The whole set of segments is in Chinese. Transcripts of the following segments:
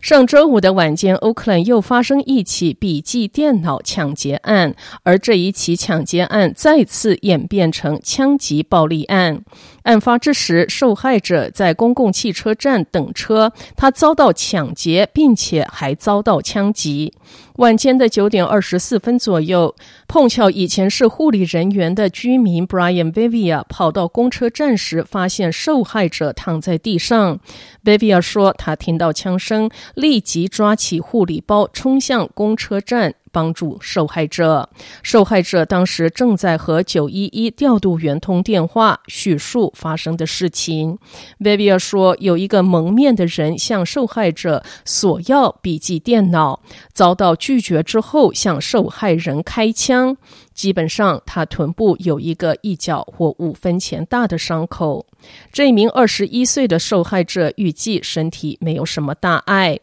上周五的晚间欧克兰又发生一起笔记电脑抢劫案，而这一起抢劫案再次演变成枪击暴力案。案发之时，受害者在公共汽车站等车，他遭到抢劫，并且还遭到枪击。晚间的九点二十四分左右，碰巧以前是护理人员的居民 Brian Vivia 跑到公车站时，发现受害者躺在地上。Vivia 说，他听到枪声，立即抓起护理包，冲向公车站。帮助受害者。受害者当时正在和九一一调度员通电话，叙述发生的事情。Bevia 说，有一个蒙面的人向受害者索要笔记电脑，遭到拒绝之后，向受害人开枪。基本上，他臀部有一个一角或五分钱大的伤口。这名二十一岁的受害者预计身体没有什么大碍。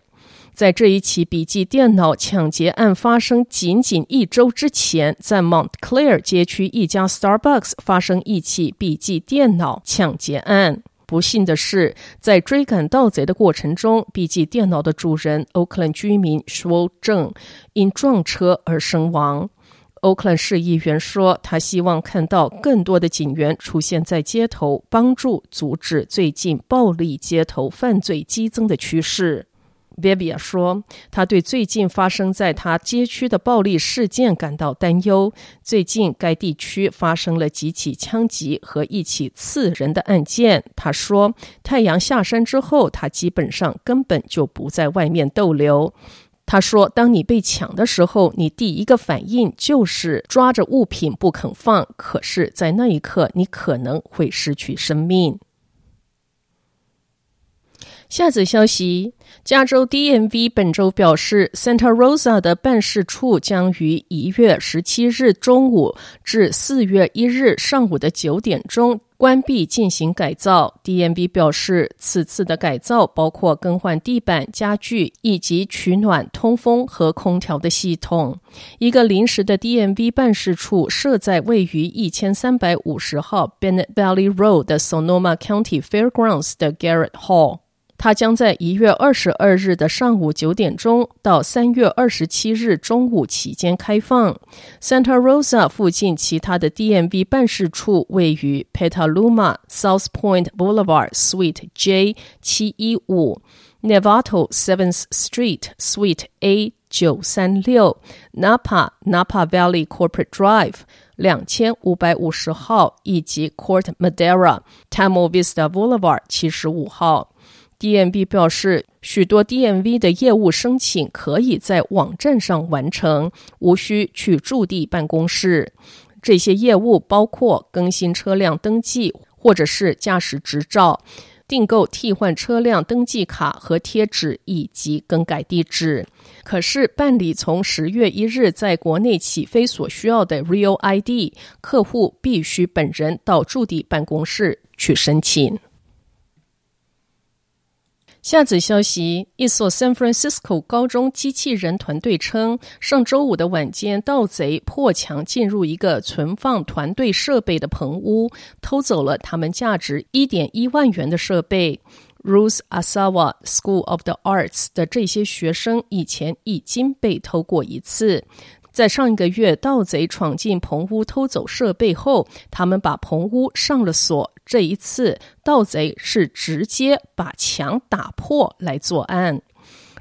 在这一起笔记电脑抢劫案发生仅仅一周之前，在 Montclair 街区一家 Starbucks 发生一起笔记电脑抢劫案。不幸的是，在追赶盗贼的过程中，笔记电脑的主人 Oakland 居民 Shwo 郑因撞车而身亡。Oakland 市议员说，他希望看到更多的警员出现在街头，帮助阻止最近暴力街头犯罪激增的趋势。Bevia 说，他对最近发生在他街区的暴力事件感到担忧。最近该地区发生了几起枪击和一起刺人的案件。他说，太阳下山之后，他基本上根本就不在外面逗留。他说，当你被抢的时候，你第一个反应就是抓着物品不肯放，可是，在那一刻，你可能会失去生命。下则消息：加州 DMV 本周表示，Santa Rosa 的办事处将于一月十七日中午至四月一日上午的九点钟关闭进行改造。DMV 表示，此次的改造包括更换地板、家具以及取暖、通风和空调的系统。一个临时的 DMV 办事处设在位于一千三百五十号 Bennett Valley Road 的 Sonoma County Fairgrounds 的 Garrett Hall。它将在一月二十二日的上午九点钟到三月二十七日中午期间开放。Santa Rosa 附近其他的 DMV 办事处位于 Petaluma South Point Boulevard Suite J 七一五、Novato Seventh Street Suite A 九三六、Napa Napa Valley Corporate Drive 两千五百五十号以及 Court Madera Tamal Vista Boulevard 七十五号。DMV 表示，许多 DMV 的业务申请可以在网站上完成，无需去驻地办公室。这些业务包括更新车辆登记，或者是驾驶执照、订购替换车辆登记卡和贴纸，以及更改地址。可是，办理从十月一日在国内起飞所需要的 Real ID，客户必须本人到驻地办公室去申请。下则消息：一所 San Francisco 高中机器人团队称，上周五的晚间，盗贼破墙进入一个存放团队设备的棚屋，偷走了他们价值一点一万元的设备。Ruth Asawa School of the Arts 的这些学生以前已经被偷过一次。在上一个月，盗贼闯进棚屋偷走设备后，他们把棚屋上了锁。这一次，盗贼是直接把墙打破来作案。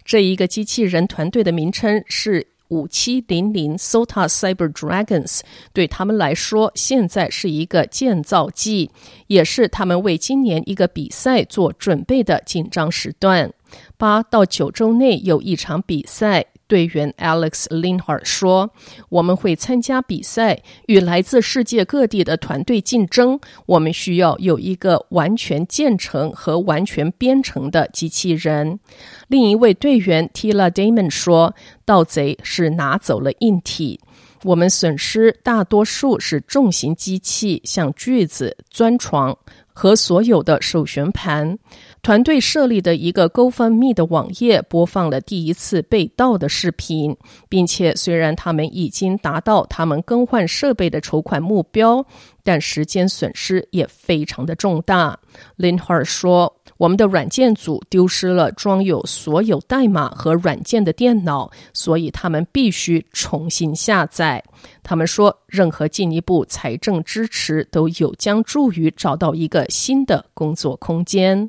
这一个机器人团队的名称是五七零零 SOTA Cyber Dragons，对他们来说，现在是一个建造季，也是他们为今年一个比赛做准备的紧张时段。八到九周内有一场比赛。队员 Alex Linhart 说：“我们会参加比赛，与来自世界各地的团队竞争。我们需要有一个完全建成和完全编程的机器人。”另一位队员 Tila Damon 说：“盗贼是拿走了硬体。”我们损失大多数是重型机器，像锯子、钻床和所有的手旋盘。团队设立的一个 GoFundMe 的网页播放了第一次被盗的视频，并且虽然他们已经达到他们更换设备的筹款目标，但时间损失也非常的重大。Linhart 说。我们的软件组丢失了装有所有代码和软件的电脑，所以他们必须重新下载。他们说，任何进一步财政支持都有将助于找到一个新的工作空间。